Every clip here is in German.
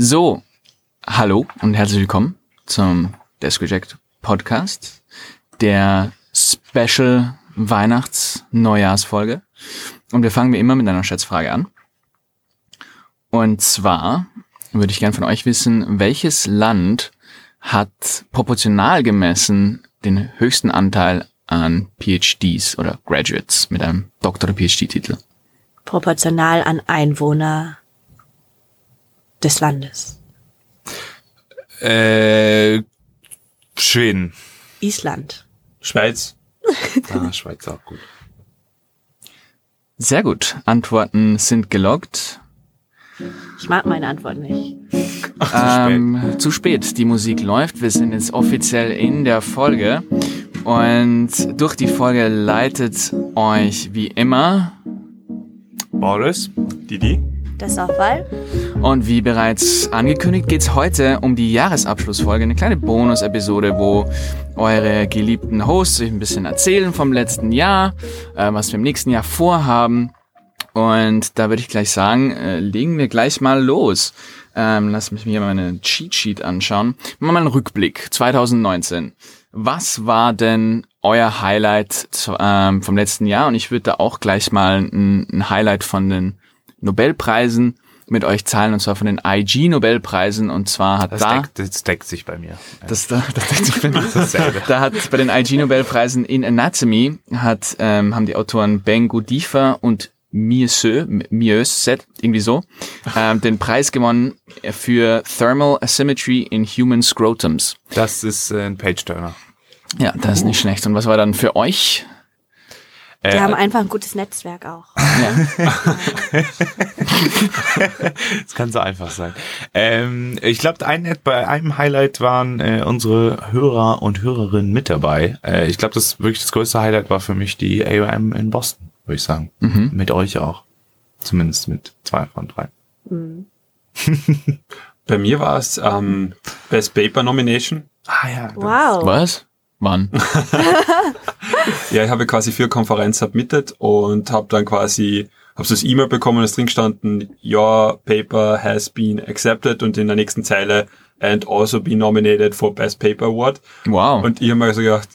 So, hallo und herzlich willkommen zum Desk Reject Podcast, der Special Weihnachts-Neujahrsfolge. Und wir fangen wie immer mit einer Schätzfrage an. Und zwar würde ich gern von euch wissen, welches Land hat proportional gemessen den höchsten Anteil an PhDs oder Graduates mit einem Doktor- oder PhD-Titel? Proportional an Einwohner des Landes. Äh, Schweden. Island. Schweiz. Ah, Schweiz auch gut. Sehr gut. Antworten sind geloggt. Ich mag meine Antwort nicht. Ähm, zu spät. Die Musik läuft. Wir sind jetzt offiziell in der Folge. Und durch die Folge leitet euch wie immer Boris? Didi. Das ist auch Wahl. Und wie bereits angekündigt, geht's heute um die Jahresabschlussfolge, eine kleine Bonus-Episode, wo eure geliebten Hosts euch ein bisschen erzählen vom letzten Jahr, äh, was wir im nächsten Jahr vorhaben. Und da würde ich gleich sagen, äh, legen wir gleich mal los. Ähm, lass mich mir mal meine Cheat Sheet anschauen. Machen wir mal einen Rückblick. 2019. Was war denn euer Highlight ähm, vom letzten Jahr? Und ich würde da auch gleich mal ein, ein Highlight von den Nobelpreisen mit euch teilen, und zwar von den IG-Nobelpreisen. Und zwar hat Das, da... deckt, das deckt sich bei mir. Das, da, das, das, das, Dasselbe. da hat bei den IG-Nobelpreisen in Anatomy hat, ähm, haben die Autoren Ben Godifa und Mieux, Mieux, irgendwie so, ähm, den Preis gewonnen für Thermal Asymmetry in Human Scrotums. Das ist äh, ein Page-Turner. Ja, das ist nicht schlecht. Und was war dann für euch? Die Äh, haben einfach ein gutes Netzwerk auch. Ja. Das kann so einfach sein. Ähm, ich glaube, ein, bei einem Highlight waren äh, unsere Hörer und Hörerinnen mit dabei. Äh, ich glaube, das wirklich das größte Highlight war für mich die AOM in Boston, würde ich sagen. Mhm. Mit euch auch. Zumindest mit zwei von drei. Bei mir war es ähm, Best Paper Nomination. Ah ja. Wow. Was? Wann? Ja, ich habe quasi für Konferenz submitted und habe dann quasi habe so das E-Mail bekommen, es drin gestanden, your paper has been accepted und in der nächsten Zeile and also been nominated for Best Paper Award. Wow. Und ich habe mir so gedacht,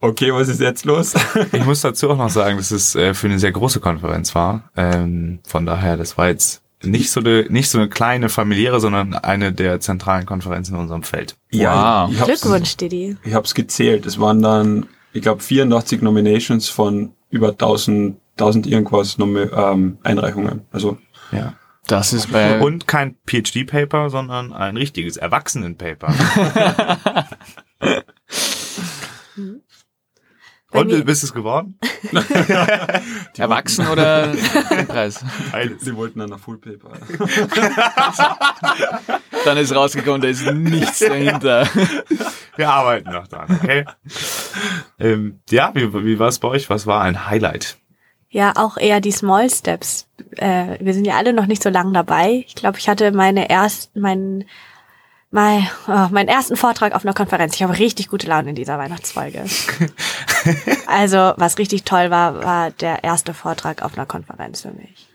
okay, was ist jetzt los? Ich muss dazu auch noch sagen, dass es äh, für eine sehr große Konferenz war. Ähm, von daher, das war jetzt nicht so eine, nicht so eine kleine familiäre, sondern eine der zentralen Konferenzen in unserem Feld. ja, Wow. ich hab's- Glückwunsch, Didi. Ich habe es gezählt. Es waren dann, ich glaube, 84 Nominations von über 1000, 1000 irgendwas Nomi ähm, Einreichungen. Also Ja. Das ist bei... Und kein PhD-Paper, sondern ein richtiges Erwachsenen-Paper. Bei Und mir- du bist es geworden? Erwachsen oder Preis? sie wollten dann ein Full Paper. Dann ist rausgekommen, da ist nichts dahinter. Wir arbeiten noch dran, okay? ähm, ja, wie, wie war es bei euch? Was war ein Highlight? Ja, auch eher die Small Steps. Äh, wir sind ja alle noch nicht so lang dabei. Ich glaube, ich hatte meine ersten, meinen, mein, oh, meinen ersten Vortrag auf einer Konferenz. Ich habe richtig gute Laune in dieser Weihnachtsfolge. also, was richtig toll war, war der erste Vortrag auf einer Konferenz für mich.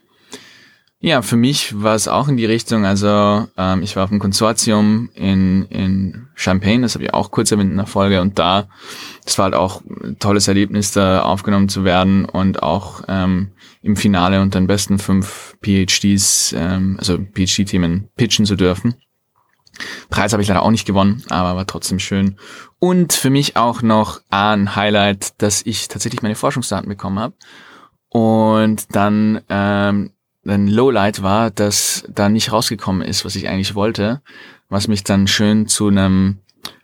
Ja, für mich war es auch in die Richtung, also ähm, ich war auf einem Konsortium in, in Champagne, das habe ich auch kurz erwähnt in der Folge und da, das war halt auch ein tolles Erlebnis, da aufgenommen zu werden und auch ähm, im Finale unter den besten fünf PhDs, ähm, also PhD-Themen pitchen zu dürfen. Preis habe ich leider auch nicht gewonnen, aber war trotzdem schön. Und für mich auch noch ein Highlight, dass ich tatsächlich meine Forschungsdaten bekommen habe. Und dann ähm, ein Lowlight war, dass da nicht rausgekommen ist, was ich eigentlich wollte, was mich dann schön zu einem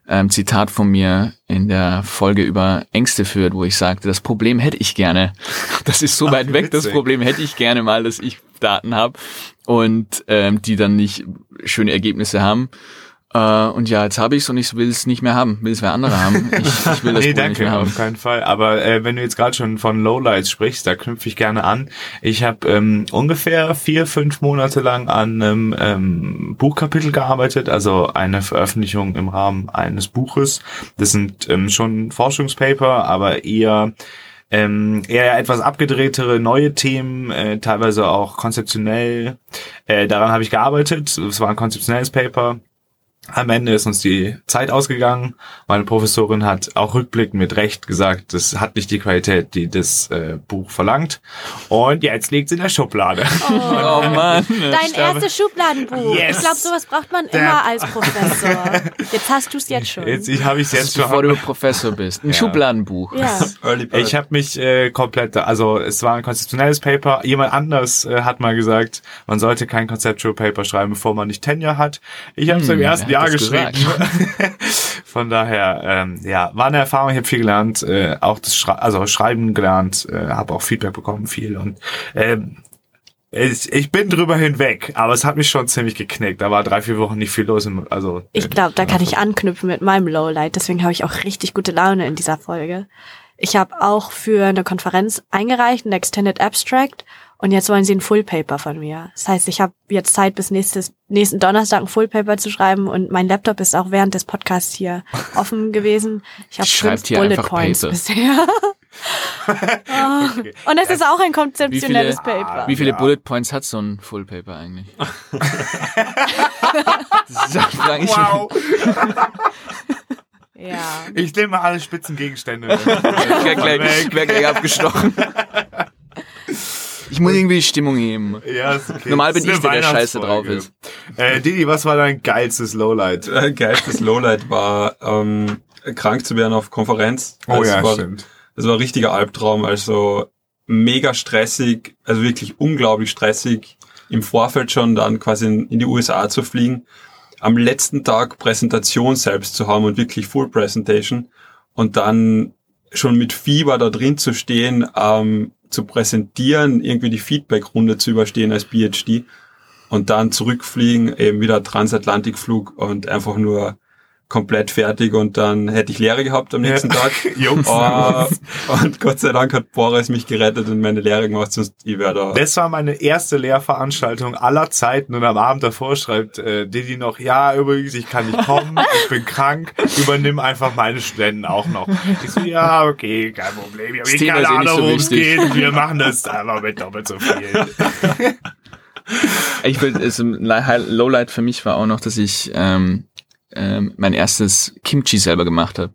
ähm, Zitat von mir in der Folge über Ängste führt, wo ich sagte, das Problem hätte ich gerne. Das ist so Ach, weit weg, das. Problem hätte ich gerne mal, dass ich Daten habe und ähm, die dann nicht schöne Ergebnisse haben. Äh, und ja, jetzt habe ich's und ich will es nicht mehr haben, will es wer andere haben. Ich, ich will das nee, Problem nicht danke, mehr haben. auf keinen Fall. Aber äh, wenn du jetzt gerade schon von Lowlights sprichst, da knüpfe ich gerne an. Ich habe ähm, ungefähr vier, fünf Monate lang an einem ähm, Buchkapitel gearbeitet, also eine Veröffentlichung im Rahmen eines Buches. Das sind ähm, schon Forschungspaper, aber eher ähm, eher etwas abgedrehtere neue Themen, äh, teilweise auch konzeptionell. Äh, daran habe ich gearbeitet. Es war ein konzeptionelles Paper. Am Ende ist uns die Zeit ausgegangen. Meine Professorin hat auch rückblickend mit Recht gesagt, das hat nicht die Qualität, die das äh, Buch verlangt. Und jetzt liegt es in der Schublade. Oh, Oh Mann. Dein erstes Schubladenbuch. Yes. Ich glaube, sowas braucht man Der- immer als Professor. Jetzt hast du es jetzt schon. Jetzt ich habe ich jetzt Bevor du schon. Professor bist. Ein Ja. Schubladenbuch. ja. Early Bird. Ich habe mich äh, komplett, also es war ein konzeptionelles Paper. Jemand anders äh, hat mal gesagt, man sollte kein Conceptual Paper schreiben, bevor man nicht Tenure hat. Ich habe es Hm, im ersten Jahr das geschrieben. Von daher, ähm, ja, war eine Erfahrung. Ich habe viel gelernt, äh, auch das Schrei also Schreiben gelernt, äh, habe auch Feedback bekommen viel und ähm, ich, ich bin drüber hinweg, aber es hat mich schon ziemlich geknickt. Da war drei, vier Wochen nicht viel los. Im, also Ich glaube, da kann ich anknüpfen mit meinem Lowlight. Deswegen habe ich auch richtig gute Laune in dieser Folge. Ich habe auch für eine Konferenz eingereicht, ein Extended Abstract. Und jetzt wollen sie ein Full Paper von mir. Das heißt, ich habe jetzt Zeit, bis nächstes, nächsten Donnerstag ein Full Paper zu schreiben. Und mein Laptop ist auch während des Podcasts hier offen gewesen. Ich habe fünf hier Bullet Points Papers. bisher. Oh. Und es ist auch ein konzeptionelles Wie viele- Paper. Wie viele Ja. Bullet Points hat so ein Full Paper eigentlich? das frage ich Ja. Ich nehme alle spitzen Gegenstände. Wer gleich, wer gleich abgestochen. Ich muss irgendwie die Stimmung heben. Ja, ist okay. Normal bin ich der, der scheiße drauf ist. Äh, Didi, was war dein geilstes Lowlight? äh, geilstes Lowlight war, ähm, krank zu werden auf Konferenz. Oh Das ja, war, stimmt. Das war ein richtiger Albtraum, also mega stressig, also wirklich unglaublich stressig, im Vorfeld schon dann quasi in, in die USA zu fliegen, am letzten Tag Präsentation selbst zu haben und wirklich Full Presentation und dann schon mit Fieber da drin zu stehen, ähm, zu präsentieren, irgendwie die Feedback-Runde zu überstehen als PhD und dann zurückfliegen, eben wieder Transatlantikflug und einfach nur komplett fertig und dann hätte ich Lehre gehabt am nächsten Tag. Jungs. Oh, und Gott sei Dank hat Boris mich gerettet und meine Lehre gemacht, sonst ich wäre da. Das war meine erste Lehrveranstaltung aller Zeiten und am Abend davor schreibt äh, Didi noch, ja, übrigens, ich kann nicht kommen, ich bin krank, übernimm einfach meine Studenten auch noch. Ich so, ja, okay, kein Problem. Ich habe keine nicht Ahnung, so worum es geht. Wir machen das einfach mit doppelt so viel. Ich will, also, ein High- Lowlight für mich war auch noch, dass ich ähm, ähm, mein erstes Kimchi selber gemacht habe.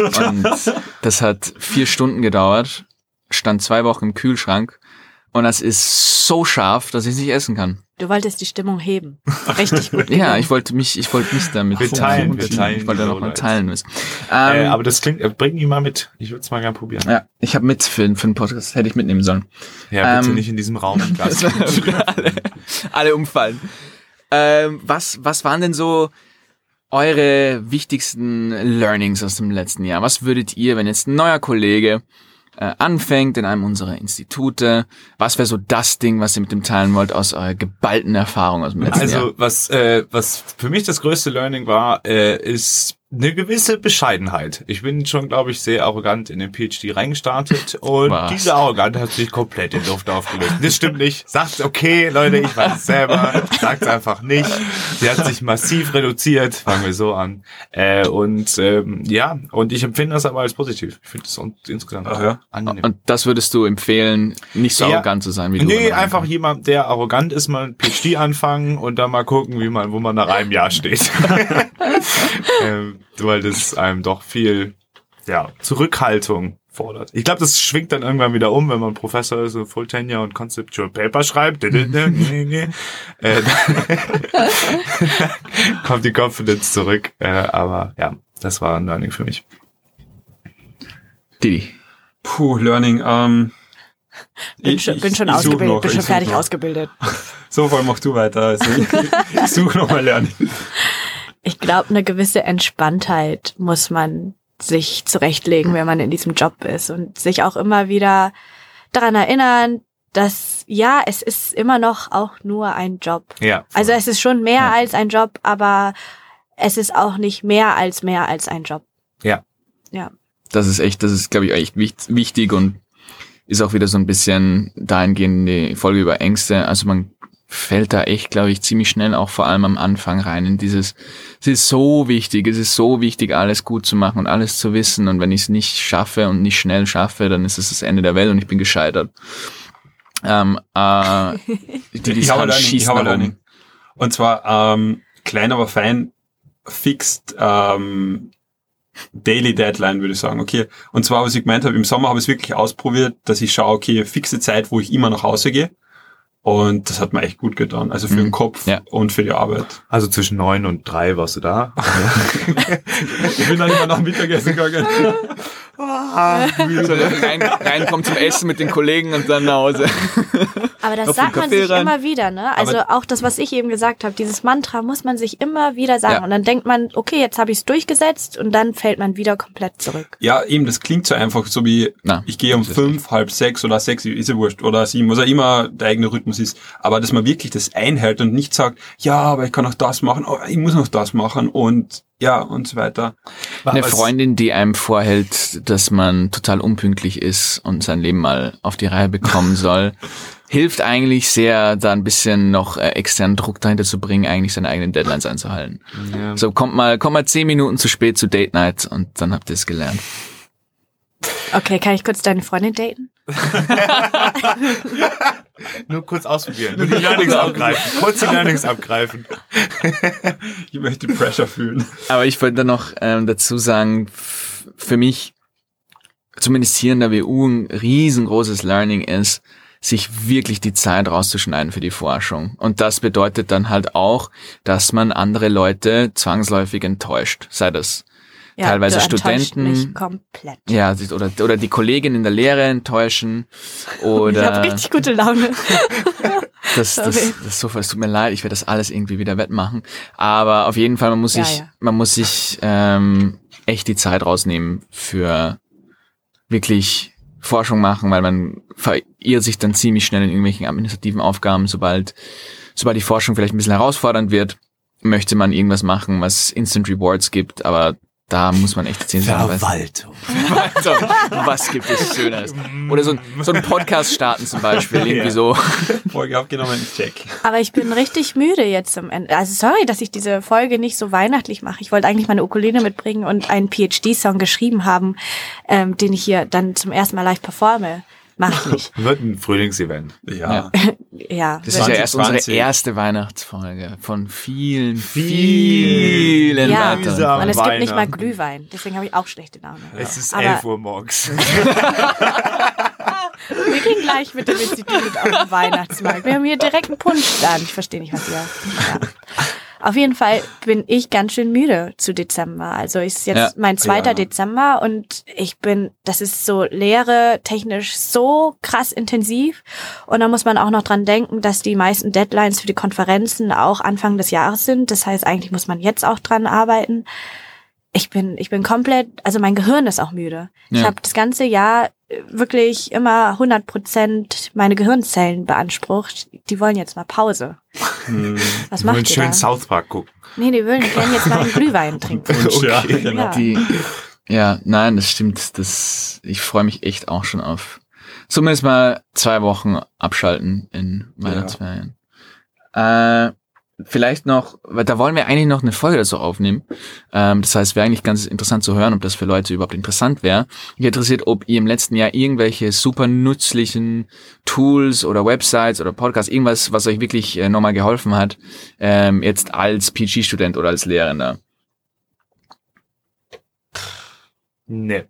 Und das hat vier Stunden gedauert, stand zwei Wochen im Kühlschrank und das ist so scharf, dass ich es nicht essen kann. Du wolltest die Stimmung heben. Richtig gut. Ja, ich wollte mich, ich wollte mich damit Wir teilen, wir ich teilen wollte die noch mal Lowlights. teilen müssen. äh, Ähm, aber das klingt, äh, bring ihn mal mit. Ich würde es mal gerne probieren. ja, ich habe mit für, für den Podcast hätte ich mitnehmen sollen. Ja, bitte Ähm, nicht in diesem Raum. Alle, alle umfallen. Ähm, was, was waren denn so eure wichtigsten Learnings aus dem letzten Jahr? Was würdet ihr, wenn jetzt ein neuer Kollege äh, anfängt in einem unserer Institute, was wäre so das Ding, was ihr mit dem teilen wollt aus eurer geballten Erfahrung aus dem letzten Jahr? Also was äh, was für mich das größte Learning war, äh, ist eine gewisse Bescheidenheit. Ich bin schon, glaube ich, sehr arrogant in den PhD reingestartet und Was? diese Arroganz hat sich komplett in Luft aufgelöst. Das stimmt nicht. Sagt okay, Leute, ich weiß es selber. Sagt einfach nicht. Sie hat sich massiv reduziert. Fangen wir so an. Äh, und ähm, ja, und ich empfinde das aber als positiv. Ich finde es un- insgesamt Ach ja. angenehm. Und das würdest du empfehlen, nicht so Ja. arrogant zu sein wie du. Nee, einfach jemand, der arrogant ist, mal ein PhD anfangen und dann mal gucken, wie man, wo man nach einem Jahr steht. ähm, weil das einem doch viel, ja, Zurückhaltung fordert. Ich glaube, das schwingt dann irgendwann wieder um, wenn man Professor ist und Full Tenure und Conceptual Paper schreibt. äh, kommt die Confidence zurück. Äh, aber ja, das war ein Learning für mich. Didi. Puh, Learning. Ähm, Bin ich- schon, bin schon ausgebildet, noch, bin schon fertig noch. ausgebildet. So, voll mach du weiter. Also ich, ich suche noch mal Learning. Ich glaube, eine gewisse Entspanntheit muss man sich zurechtlegen, wenn man in diesem Job ist und sich auch immer wieder daran erinnern, dass ja, es ist immer noch auch nur ein Job. Ja. Also es ist schon mehr als ein Job, aber es ist auch nicht mehr als mehr als ein Job. Ja. Ja. Das ist echt, das ist, glaube ich, echt wicht- wichtig und ist auch wieder so ein bisschen dahingehend die Folge über Ängste. Also man fällt da echt, glaube ich, ziemlich schnell auch vor allem am Anfang rein in dieses, es ist so wichtig, es ist so wichtig, alles gut zu machen und alles zu wissen und wenn ich es nicht schaffe und nicht schnell schaffe, dann ist es das Ende der Welt und ich bin gescheitert. Ähm, äh, die, die ich habe Learning, ich habe. Learning. Und zwar ähm, klein, aber fein, fixed ähm, Daily Deadline, würde ich sagen. Okay. Und zwar, was ich gemeint habe, im Sommer habe ich es wirklich ausprobiert, dass ich schaue, okay, fixe Zeit, wo ich immer nach Hause gehe. Und das hat mir echt gut getan. Also für Mhm. den Kopf Ja. und für die Arbeit. Also zwischen neun und drei warst du da. Ich bin dann immer nach Mittagessen gegangen. So, rein, zum Essen mit den Kollegen und dann nach Hause. Aber das sagt man sich rein. immer wieder, ne? Also auch das, was ich eben gesagt habe, dieses Mantra muss man sich immer wieder sagen. Ja. Und dann denkt man, okay, jetzt habe ich es durchgesetzt und dann fällt man wieder komplett zurück. Ja, eben, das klingt so einfach, so wie Na, ich gehe um fünf, halb sechs oder sechs, ist ja wurscht, oder sieben, was auch immer der eigene Rhythmus ist. Aber dass man wirklich das einhält und nicht sagt, ja, aber ich kann auch das machen, oh, ich muss noch das machen und ja, und so weiter. Eine Freundin, die einem vorhält, dass man total unpünktlich ist und sein Leben mal auf die Reihe bekommen soll, hilft eigentlich sehr, da ein bisschen noch äh, externen Druck dahinter zu bringen, eigentlich seine eigenen Deadlines einzuhalten. Ja. So, kommt mal, kommt mal zehn Minuten zu spät zu Date Night und dann habt ihr es gelernt. Okay, kann ich kurz deine Freundin daten? Nur kurz ausprobieren. Nur die Learnings abgreifen. Kurz die Learnings abgreifen. Ich möchte Pressure fühlen. Aber ich wollte dann noch ähm, dazu sagen, für mich, zumindest hier in der WU, ein riesengroßes Learning ist, sich wirklich die Zeit rauszuschneiden für die Forschung. Und das bedeutet dann halt auch, dass man andere Leute zwangsläufig enttäuscht. Sei das Teilweise du Studenten. Mich komplett. ja, oder, oder die Kollegin in der Lehre enttäuschen. ich Oder habe richtig gute Laune. Das, das, das ist so, es tut mir leid, ich werde das alles irgendwie wieder wettmachen. Aber auf jeden Fall, man muss Ja, sich, ja. man muss sich ähm, echt die Zeit rausnehmen für wirklich Forschung machen, weil man verirrt sich dann ziemlich schnell in irgendwelchen administrativen Aufgaben, sobald, sobald die Forschung vielleicht ein bisschen herausfordernd wird, möchte man irgendwas machen, was Instant Rewards gibt, aber da muss man echt zehn Verwaltung. also, was gibt es Schöneres? Oder so, ein- so einen Podcast starten zum Beispiel, irgendwie Ja. so. Folge abgenommen, check. Aber ich bin richtig müde jetzt zum Ende. Also sorry, dass ich diese Folge nicht so weihnachtlich mache. Ich wollte eigentlich meine Ukulele mitbringen und einen PhD-Song geschrieben haben, ähm, den ich hier dann zum ersten Mal live performe. Mach ich nicht. Wird ein Frühlingsevent. Ja. Ja. Das ist ja erst unsere 2020. erste Weihnachtsfolge von vielen, Viel. vielen Ja, weiteren. mühsam. und es gibt nicht mal Weihnachten. Glühwein. Deswegen habe ich auch schlechte Laune. Es ist Aber- 11 Uhr morgens. Wir gehen gleich mit dem Institut auf den Weihnachtsmarkt. Wir haben hier direkt einen Punschstand. Ich verstehe nicht, was ihr. Ja. Auf jeden Fall bin ich ganz schön müde zu Dezember. Also ist jetzt Ja. mein zweiter Ja. Dezember und ich bin, das ist so Lehre technisch so krass intensiv. Und da muss man auch noch dran denken, dass die meisten Deadlines für die Konferenzen auch Anfang des Jahres sind. Das heißt, eigentlich muss man jetzt auch dran arbeiten. Ich bin, ich bin komplett, also mein Gehirn ist auch müde. Ich Ja. habe das ganze Jahr wirklich immer 100 Prozent meine Gehirnzellen beansprucht. Die wollen jetzt mal Pause. Hm. Was Wir wollen macht ihr schön da? South Park gucken. Nee, die wollen gerne jetzt mal einen Glühwein trinken. Und ja, Okay. genau. Ja. Die, ja, nein, das stimmt. Das, ich freue mich echt auch schon auf zumindest mal zwei Wochen abschalten in Weihnachtsferien. Äh, vielleicht noch, da wollen wir eigentlich noch eine Folge dazu aufnehmen. Ähm, das heißt, wäre eigentlich ganz interessant zu hören, ob das für Leute überhaupt interessant wäre. Mich interessiert, ob ihr im letzten Jahr irgendwelche super nützlichen Tools oder Websites oder Podcasts, irgendwas, was euch wirklich äh, nochmal geholfen hat, ähm, jetzt als PG-Student oder als Lehrender. Nee.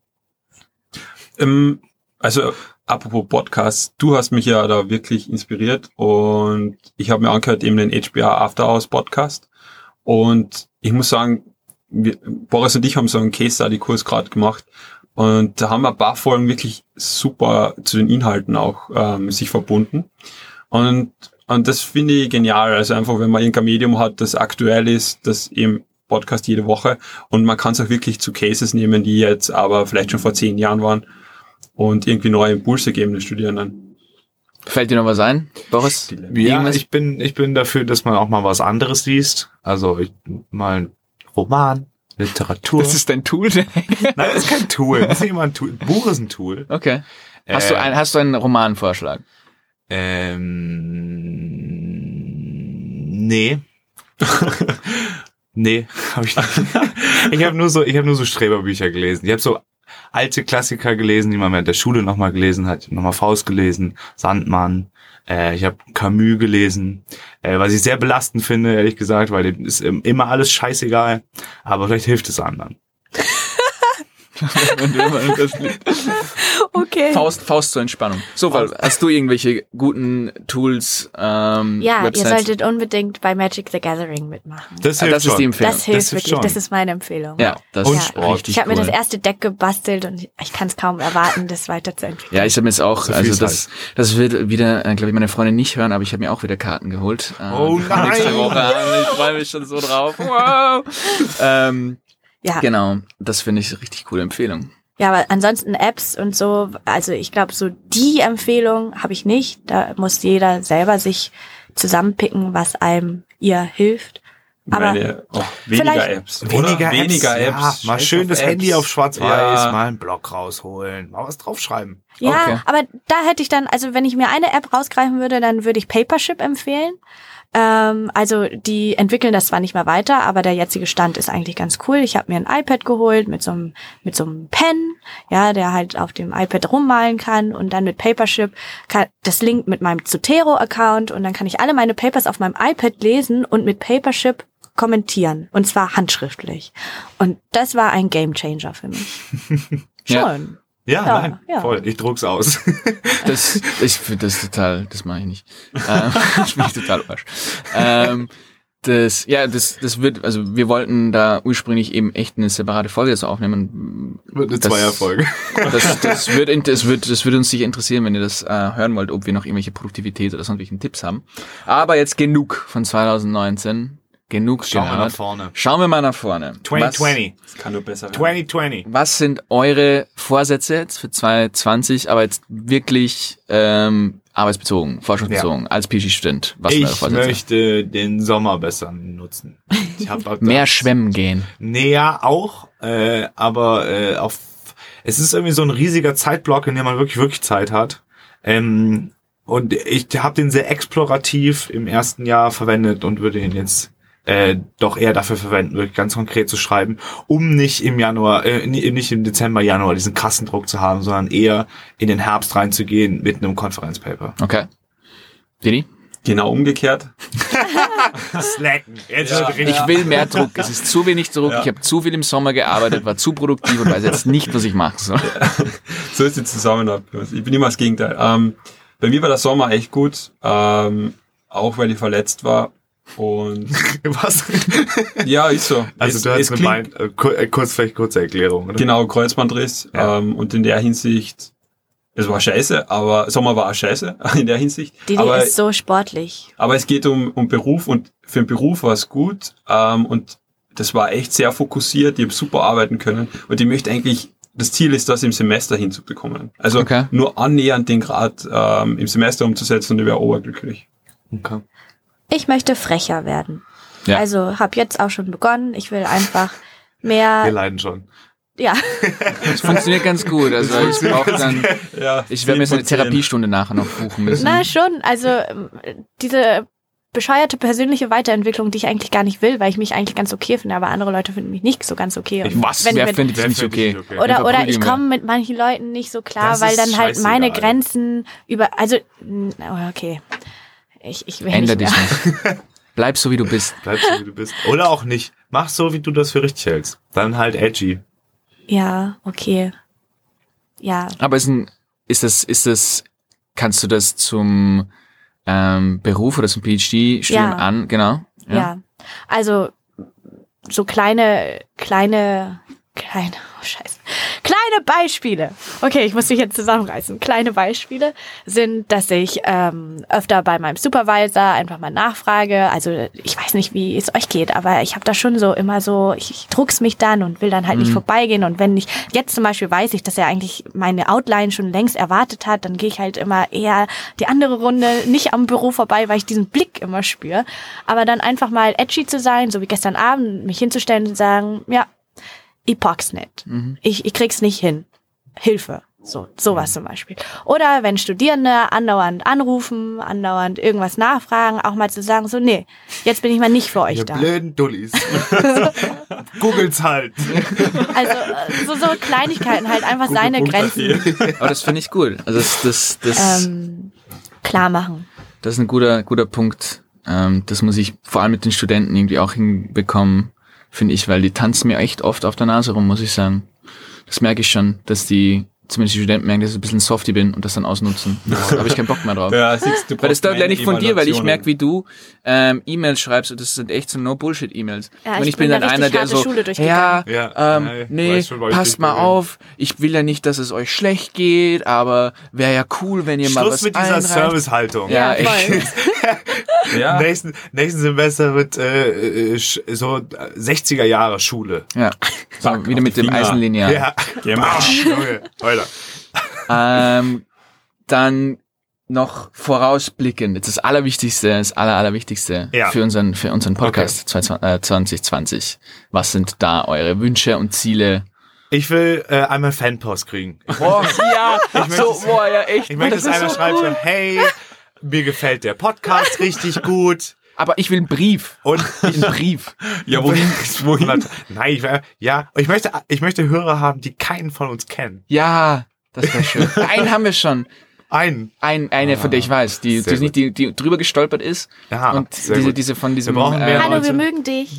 Ähm, also apropos Podcast, du hast mich ja da wirklich inspiriert und ich habe mir angehört eben den HBR After Hours Podcast und ich muss sagen, wir, Boris und ich haben so einen Case Study Kurs gerade gemacht und da haben wir ein paar Folgen wirklich super zu den Inhalten auch ähm, sich verbunden und und das finde ich genial. Also einfach, wenn man irgendein Medium hat, das aktuell ist, das eben Podcast jede Woche und man kann es auch wirklich zu Cases nehmen, die jetzt aber vielleicht schon vor zehn Jahren waren und irgendwie neue Impulse geben den Studierenden. Fällt dir noch was ein, Boris? Ja, Irgendwas? ich bin, ich bin dafür, dass man auch mal was anderes liest. Also ich, mal ein Roman, Literatur. das ist dein Tool. Nein, das ist kein Tool. Das ist nicht immer ein Tool. Buch ist ein Tool. okay. Hast du Äh, ein, hast du einen Romanvorschlag? Ähm, Nee. nee, habe ich nicht. ich habe nur so, ich habe nur so Streberbücher gelesen. Ich habe so alte Klassiker gelesen, die man während der Schule nochmal gelesen hat. Nochmal Faust gelesen, Sandmann. Äh, ich habe Camus gelesen, äh, was ich sehr belastend finde, ehrlich gesagt, weil dem ist ähm, immer alles scheißegal. Aber vielleicht hilft es anderen. Wenn du immer das Okay. Faust, Faust zur Entspannung. So, weil hast du irgendwelche guten Tools, ähm, Ja, ihr Websites? solltet unbedingt bei Magic the Gathering mitmachen. Das Ah, hilft das ist schon. die Empfehlung. Das hilft das hilft wirklich, schon. das ist meine Empfehlung. ja, das Und ist Sport. richtig Ich habe mir cool. das erste Deck gebastelt und ich, kann es kaum erwarten, das weiterzuentwickeln. Ja, ich habe mir jetzt auch, So also das, das wird wieder, äh, glaube ich, meine Freundin nicht hören, aber ich habe mir auch wieder Karten geholt. Äh, Oh die kommen Nächste nein! Woche an. Ich freue mich schon so drauf. Wow. ähm, Ja. genau, das finde ich eine richtig coole Empfehlung. Ja, aber ansonsten Apps und so, also ich glaube, so die Empfehlung habe ich nicht. Da muss jeder selber sich zusammenpicken, was einem ihr hilft. Aber Meine, oh, weniger Apps. oder? Weniger, weniger Apps. Apps. Ja, mal Scheiß schön das Apps. Handy auf schwarz-weiß, Ja. mal einen Block rausholen, mal was draufschreiben. ja, Okay. aber da hätte ich dann, also wenn ich mir eine App rausgreifen würde, dann würde ich Papership empfehlen. Ähm, also die entwickeln das zwar nicht mehr weiter, aber der jetzige Stand ist eigentlich ganz cool. Ich habe mir ein iPad geholt mit so einem mit so einem Pen, ja, der halt auf dem iPad rummalen kann und dann mit Papership kann, das linkt mit meinem Zotero-Account und dann kann ich alle meine Papers auf meinem iPad lesen und mit Papership kommentieren und zwar handschriftlich. Und das war ein Gamechanger für mich. Schon. Ja, Ja, nein, ja. voll. Ich druck's aus. Das, ich finde das total, das mache ich nicht. Ähm, das ich total Arsch. Ähm, das, ja, das, das wird, also wir wollten da ursprünglich eben echt eine separate Folge dazu aufnehmen. Wird eine Das- Zweierfolge. Das, das, wird, das, wird, das wird uns sicher interessieren, wenn ihr das äh, hören wollt, ob wir noch irgendwelche Produktivität oder sonstigen Tipps haben. Aber jetzt genug von 2019. Genug Schauen wir nach vorne. Schauen wir mal nach vorne. 2020. Das kann nur besser werden. 2020. Was, was sind eure Vorsätze jetzt für 2020, aber jetzt wirklich ähm, arbeitsbezogen, forschungsbezogen, als PG-Student? Was sind eure Ich möchte den Sommer besser nutzen. Ich hab Mehr schwimmen gehen. Ja, auch, äh, aber äh, auf es ist irgendwie so ein riesiger Zeitblock, in dem man wirklich, wirklich Zeit hat. Ähm, und ich habe den sehr explorativ im ersten Jahr verwendet und würde ihn jetzt äh, doch eher dafür verwenden, wirklich ganz konkret zu schreiben, um nicht im Januar, äh, nicht im Dezember, Januar diesen krassen Druck zu haben, sondern eher in den Herbst reinzugehen mit einem Konferenzpaper. Okay. Didi? Genau umgekehrt. Slacken. Jetzt Ja. Ich will mehr Druck. Es ist zu wenig Druck. Ja. Ich habe zu viel im Sommer gearbeitet, war zu produktiv und weiß jetzt nicht, was ich machen soll. So ist die Zusammenarbeit. Ich bin immer das Gegenteil. Ähm, bei mir war der Sommer echt gut, ähm, auch weil ich verletzt war. Und was. ja, ist so. Also es, du hast Bein, äh, äh, kurz, vielleicht kurze Erklärung, oder? Genau, Kreuzbandriss. Ja. Ähm, und in der Hinsicht, es war scheiße, aber Sommer war auch scheiße in der Hinsicht. Didi aber, ist so sportlich. aber es geht um, um Beruf und für den Beruf war es gut. Ähm, und das war echt sehr fokussiert. Ich habe super arbeiten können. Und ich möchte eigentlich, das Ziel ist, das im Semester hinzubekommen. Also Okay. nur annähernd den Grad ähm, im Semester umzusetzen und ich wäre oberglücklich. Okay. Ich möchte frecher werden. Ja. Also habe jetzt auch schon begonnen. Ich will einfach Wir mehr, leiden schon. ja, Das funktioniert ganz gut. Also ich brauche dann, Ja, ich werde mir jetzt eine Therapiestunde nachher noch buchen müssen. na schon. Also diese bescheuerte persönliche Weiterentwicklung, die ich eigentlich gar nicht will, weil ich mich eigentlich ganz okay finde, aber andere Leute finden mich nicht so ganz okay. Und Was? wenn ich Wer findet das Wer nicht okay? okay? Oder, oder ich wir. komme mit manchen Leuten nicht so klar, Das weil dann halt meine. Grenzen über, also, oh, okay. Ich, ich will Änder nicht dich nicht. Bleib so, wie du bist. Bleib so, wie du bist. Oder auch nicht. Mach so, wie du das für richtig hältst. Dann halt edgy. Ja, okay. Ja, Aber ist, ein, ist das, ist das, kannst du das zum ähm, Beruf oder zum PhD-Studium Ja. an? Genau. ja, Also, so kleine, kleine, kleine, oh scheiße. Kleine Beispiele. Okay, ich muss mich jetzt zusammenreißen. Kleine Beispiele sind, dass ich ähm, öfter bei meinem Supervisor einfach mal nachfrage. Also ich weiß nicht, wie es euch geht, aber ich habe da schon so immer so, ich, ich druck's mich dann und will dann halt nicht vorbeigehen. Und wenn ich jetzt zum Beispiel weiß ich, dass er eigentlich meine Outline schon längst erwartet hat, dann gehe ich halt immer eher die andere Runde nicht am Büro vorbei, weil ich diesen Blick immer spüre. Aber dann einfach mal edgy zu sein, so wie gestern Abend, mich hinzustellen und sagen, ja, ich pack's nicht. Ich, ich krieg's nicht hin. Hilfe. So, sowas zum Beispiel. Oder wenn Studierende andauernd anrufen, andauernd irgendwas nachfragen, auch mal zu sagen, so, nee, jetzt bin ich mal nicht für euch Ihr da. blöden Dullis. Googles halt. Also so, so Kleinigkeiten halt einfach seine Grenzen Aber das finde ich gut. Also das, das, das, ähm, klar machen. das ist ein guter, guter Punkt. Ähm, das muss ich vor allem mit den Studenten irgendwie auch hinbekommen, finde ich, weil die tanzen mir echt oft auf der Nase rum, muss ich sagen. Das merke ich schon, dass die, zumindest die Studenten merken, dass ich ein bisschen softy bin und das dann ausnutzen. Da habe ich keinen Bock mehr drauf. Ja, siehst, du Weil das brauchst lerne ich von dir, weil ich merke, wie du ähm, E-Mails schreibst und das sind echt so No-Bullshit-E-Mails. Ja, und ich ich bin bin dann da einer, der so, ja. Ja, ähm, ja, ich nee, schon, passt mal will. auf. Ich will ja nicht, dass es euch schlecht geht, aber wäre ja cool, wenn ihr mal Schluss was mit dieser einreicht. Servicehaltung. Ja, voll. echt. Ja, Nächsten, nächsten Semester wird äh, äh, so 60er Jahre Schule. Ja, so, wieder mit dem. Eisenlineal. Ja. Mal. Bam, Junge, Alter. Ähm, dann noch vorausblickend, jetzt das Allerwichtigste, das Aller, Allerwichtigste Ja. für unseren, für unseren Podcast 2020. Was sind da eure Wünsche und Ziele? Ich will äh, einmal Fanpost kriegen. Boah, ja, so, boah, ja, echt. Ich möchte, dass einer schreibt so, hey, mir gefällt der Podcast richtig gut. Aber ich will einen Brief. Und Einen Brief. Ja, wohin? wohin? Nein, ich, will- ja, ich möchte, ich möchte Hörer haben, die keinen von uns kennen. Ja, das wäre schön. Einen haben wir schon. Einen. Ein, eine, von der ich weiß, die, die, nicht, die, die drüber gestolpert ist. Ja, und sehr diese, diese von diesem. brauchen mehr Hallo, Leute. wir mögen dich.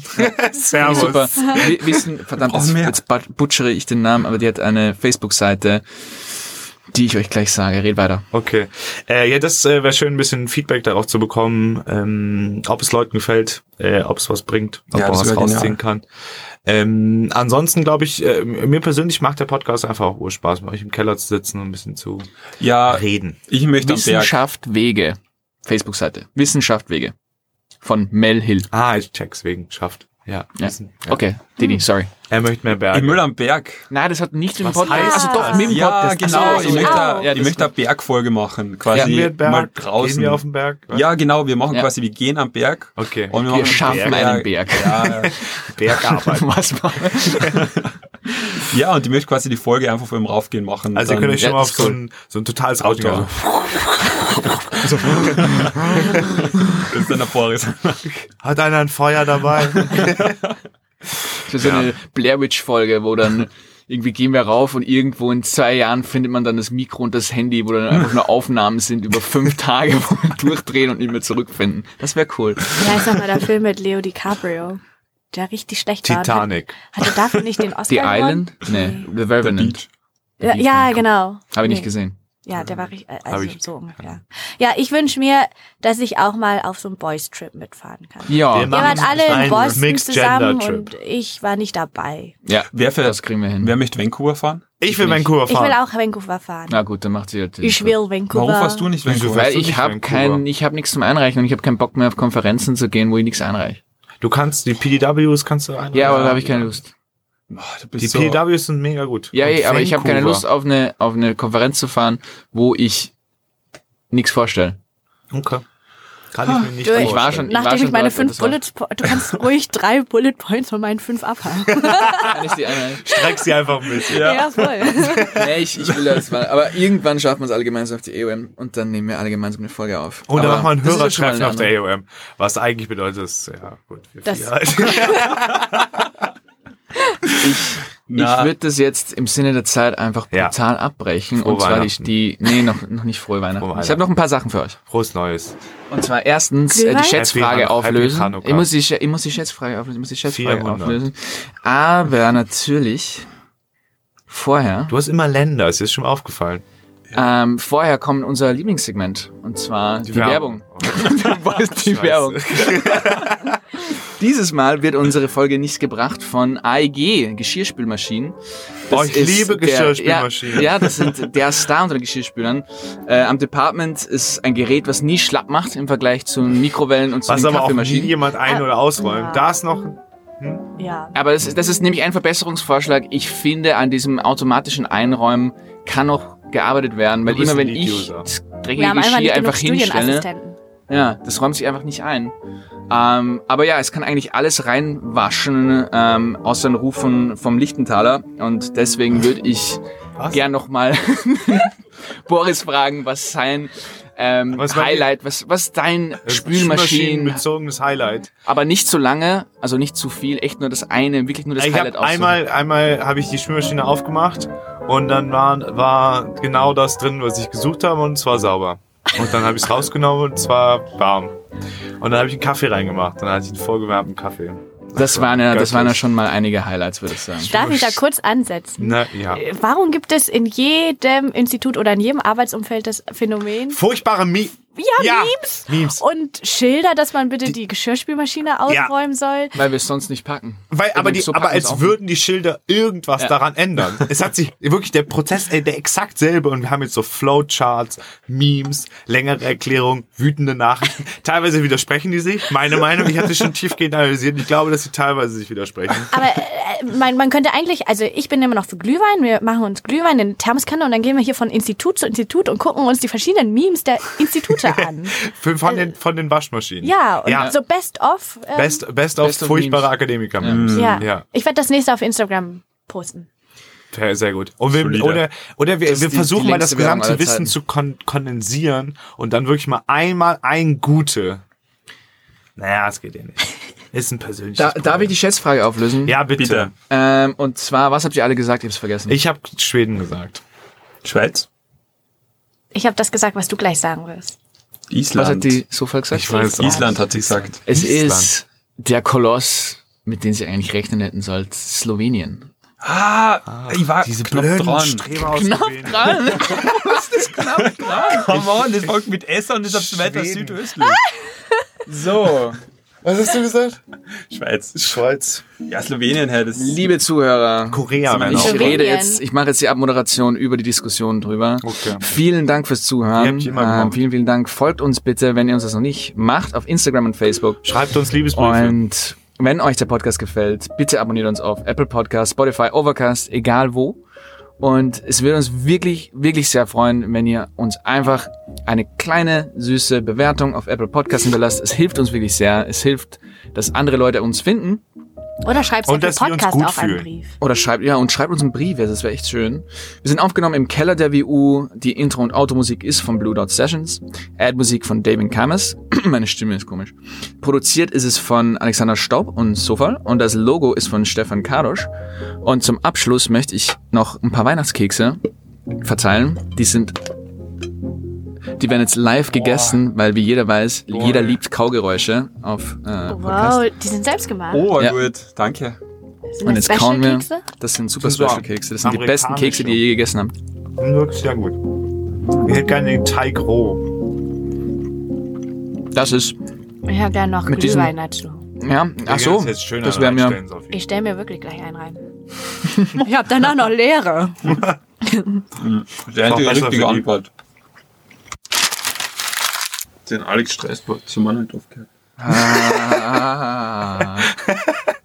Servus. Super. Wir wissen, verdammt, jetzt, mehr. jetzt but- butchere ich den Namen, aber die hat eine Facebook-Seite, die ich euch gleich sage. Red weiter. Okay. Äh, ja, das äh, wäre schön, ein bisschen Feedback darauf zu bekommen, ähm, ob es Leuten gefällt, äh, ob es was bringt, ob Ja, man was wär genial. rausziehen kann. Ähm, ansonsten glaube ich, äh, mir persönlich macht der Podcast einfach auch Urspaß, bei euch im Keller zu sitzen und ein bisschen zu Ja, reden. ich möchte am Berg. Wissenschaft Wege. Facebook-Seite. Wissenschaft Wege. Von Mel Hill. Ah, ich check's wegen schafft. Ja. Ja. ja. Okay, Didi, sorry. Er möchte mehr Berge. Ich will am Berg. Nein, das hat nicht mit dem Podcast. heißt Also doch, mit dem Ja, Podcast. genau. Ich so, möchte, ja. da- Ja, ich möchte eine Bergfolge machen. Quasi wir Berg? mal draußen. Gehen wir auf den Berg? Was? ja, genau. Wir machen Ja. quasi, wir gehen am Berg. Okay. Und wir, Wir machen schaffen einen Berg. Ja, Bergarbeit. Was war ja, und ich möchte quasi die Folge einfach vor dem Raufgehen machen. Also ihr könnt euch schon ja, mal auf ist so ein, so ein totales Auto. Outdoor. Das ist dann der Boris. Hat einer ein Feuer dabei? für so eine Blair Witch Folge, wo dann irgendwie gehen wir rauf und irgendwo in zwei Jahren findet man dann das Mikro und das Handy, wo dann einfach nur Aufnahmen sind über fünf Tage, wo wir durchdrehen und nicht mehr zurückfinden. Das wäre cool. Wie heißt nochmal der Film mit Leo DiCaprio? Der richtig schlecht war. und Titanic. Hat, hatte dafür nicht den Oscar The gewonnen? Island? Nee, The Revenant. Ja, ja, genau. Habe ich nicht Nee. gesehen. Ja, der war richtig, Hab also ich- so ungefähr. Ja, ich wünsche mir, dass ich auch mal auf so einen Boys-Trip mitfahren kann. Ja, Wir wart alle in Boston Mixed zusammen und ich war nicht dabei. ja, Wer, für, das kriegen wir hin. wer möchte Vancouver fahren? Ich will nicht. Vancouver Ich will fahren. auch Vancouver fahren. Na gut, dann macht sie halt. Ich will Vancouver. Warum fährst du nicht Vancouver? Weil ich nicht habe kein, ich habe nichts zum Einreichen und ich habe keinen Bock mehr auf Konferenzen zu gehen, wo ich nichts einreiche. Du kannst die PDWs kannst du ein. Ja, aber da habe ich keine Lust. Boah, du bist Die so, PDWs sind mega gut. Ja, Und eh, aber ich habe keine. Lust auf eine auf eine Konferenz zu fahren, wo ich nichts vorstelle. Okay. Kann ich mir nicht Du, Ich war schon- ich war Nachdem schon ich meine fünf war- Bullet Po- du kannst ruhig drei Bullet Points von meinen fünf abhaken. Kann ich die einreichen? Streck sie einfach ein bisschen. ja. voll. Nee, ich, ich will das mal. Aber irgendwann schaffen wir es alle gemeinsam auf die EOM und dann nehmen wir alle gemeinsam eine Folge auf. Und dann machen wir ein das ist ja schon mal Hörertreffen auf der AOM. Was eigentlich bedeutet, ist, ja, gut, wir Das- vier halt. Na. Ich würde das jetzt im Sinne der Zeit einfach Ja. brutal abbrechen. Frohe und zwar die, Weihnachten. die nee, noch, noch nicht frohe Weihnachten. Frohe Ich habe noch ein paar Sachen für euch. Frohes Neues. Und zwar erstens äh, die Schätzfrage auflösen. Ich muss, die, ich muss die Schätzfrage auflösen. Ich muss die Schätzfrage 400. auflösen. Aber natürlich vorher, Du hast immer Länder, ist dir das schon mal aufgefallen? ähm, vorher kommt unser Lieblingssegment. Und zwar die, Werbung. Was ist die Scheiße. Werbung? Dieses Mal wird unsere Folge nicht gebracht von AEG Geschirrspülmaschinen. Boah, ich liebe der- Geschirrspülmaschinen. Ja, ja, das sind der Star unter den Geschirrspülern. Äh, am Department ist ein Gerät, was nie schlapp macht im Vergleich zu Mikrowellen und zu Was den aber auch nie Kaffeemaschinen. jemand ein- oder ausräumt. Ja. Da ist noch, Ja. Aber das ist, das ist nämlich ein Verbesserungsvorschlag. Ich finde, an diesem automatischen Einräumen kann noch gearbeitet werden, weil immer wenn ich das dreckige einfach Geschirr genug einfach hinstelle, Studienassistenten. ja, das räumt sich einfach nicht ein. Ähm, aber ja, es kann eigentlich alles reinwaschen, ähm, außer den Ruf von, vom Lichtenthaler. Und deswegen würde ich Was? gern nochmal Boris fragen, was sein ähm, Was Highlight, was, was dein Das Spülmaschinen, bezogenes Highlight. aber nicht zu lange, also nicht zu viel, echt nur das eine, wirklich nur das Ich Highlight hab einmal, einmal habe ich die Spülmaschine aufgemacht und dann war, war genau das drin, was ich gesucht habe und es war sauber. Und dann habe ich es rausgenommen und es war warm. Und dann habe ich einen Kaffee reingemacht. Dann hatte ich einen vorgewärmten Kaffee. Das waren ja, das waren ja schon mal einige Highlights, würde ich sagen. Darf ich da kurz ansetzen? Na, ja. Äh, Warum gibt es in jedem Institut oder in jedem Arbeitsumfeld das Phänomen? Furchtbare Mi Ja, Ja, Memes. Memes. Und Schilder, dass man bitte die Geschirrspülmaschine ausräumen soll. Weil wir es sonst nicht packen. Weil, aber, die, So aber packen wir's als würden die Schilder irgendwas Ja. daran ändern. Es hat sich wirklich der Prozess, ey, der exakt selbe und wir haben jetzt so Flowcharts, Memes, längere Erklärungen, wütende Nachrichten. Teilweise widersprechen die sich. Meine Meinung, ich hatte schon tiefgehend analysiert. Ich glaube, dass sie teilweise sich widersprechen. Aber äh, man, man könnte eigentlich, also ich bin immer noch für Glühwein. Wir machen uns Glühwein in Thermoskanne und dann gehen wir hier von Institut zu Institut und gucken uns die verschiedenen Memes der Institute an. Von, den, von den Waschmaschinen. Ja, und Ja. so Best of. ähm, Best, best of Best of furchtbare Memes. Akademiker. ja. ja. Ich werde das nächste auf Instagram posten. Sehr, sehr gut. Und wir, oder oder wir, wir die- versuchen die mal das gesamte Wissen Zeiten. zu kon kondensieren und dann wirklich mal einmal ein gute. Naja, es geht ja nicht. Ist ein persönliches Da, darf ich die Schätzfrage auflösen? Ja, bitte. Bitte. Ähm, und zwar, was habt ihr alle gesagt? Ich hab's vergessen. Ich habe Schweden gesagt. Schweiz? Ich habe das gesagt, was du gleich sagen wirst. Island. was hat die Sofa gesagt? Ich weiß. Island hat sie gesagt. Es Island. ist der Koloss, mit dem sie eigentlich rechnen hätten sollt, Slowenien. Ah, ich war Diese knapp blöden dran. Streber aus Knapp Slowenien. dran. Come on, das folgt mit S und ist auf weiter Schweden. südöstlich. So. Was hast du gesagt? Schweiz. Schweiz. Ja, Slowenien, hey, das Liebe Zuhörer, Korea, Männer. ich rede jetzt, ich mache jetzt die Abmoderation über die Diskussion drüber. Okay. Vielen Dank fürs Zuhören. Ähm, gemacht. vielen, vielen Dank. Folgt uns bitte, wenn ihr uns das noch nicht macht, auf Instagram und Facebook. Schreibt uns Liebesbriefe. Und wenn euch der Podcast gefällt, bitte abonniert uns auf Apple Podcast, Spotify, Overcast, egal wo. Und es würde uns wirklich, wirklich sehr freuen, wenn ihr uns einfach eine kleine, süße Bewertung auf Apple Podcast hinterlasst. Es hilft uns wirklich sehr. Es hilft, dass andere Leute uns finden. Oder wir uns Podcast gut auch einen. Brief. Oder schreibt, ja, und schreibt uns einen Brief, das wäre echt schön. Wir sind aufgenommen im Keller der WU. Die Intro- und Automusik ist von Blue Dot Sessions. Ad-Musik von David Kammers. Meine Stimme ist komisch. Produziert ist es von Alexander Staub und Sofal. Und das Logo ist von Stefan Kadosch. Und zum Abschluss möchte ich noch ein paar Weihnachtskekse verteilen. Die sind, die werden jetzt live gegessen, weil wie jeder weiß, jeder liebt Kaugeräusche auf äh, Podcast. Wow, die sind selbst gemacht. Oh, Ja. gut. Danke. sind Und das jetzt kauen wir. Special-Kekse? Das sind super Das sind so Special Kekse. Das sind die besten amerikanische. Kekse, die ihr je gegessen habt. Wirklich sehr gut. Ich hätte gerne den Teig roh. Das ist, Ich habe gerne noch Mit diesem- Glühwein dazu. ja, ach so, Das, ist jetzt schöner das wäre mir. Ich stelle mir wirklich gleich einen rein. ich habe danach noch leere. Der Auch einzige besser richtige für die. Antwort den Alex Streisbach zu Mannheit halt aufgehört. Ah.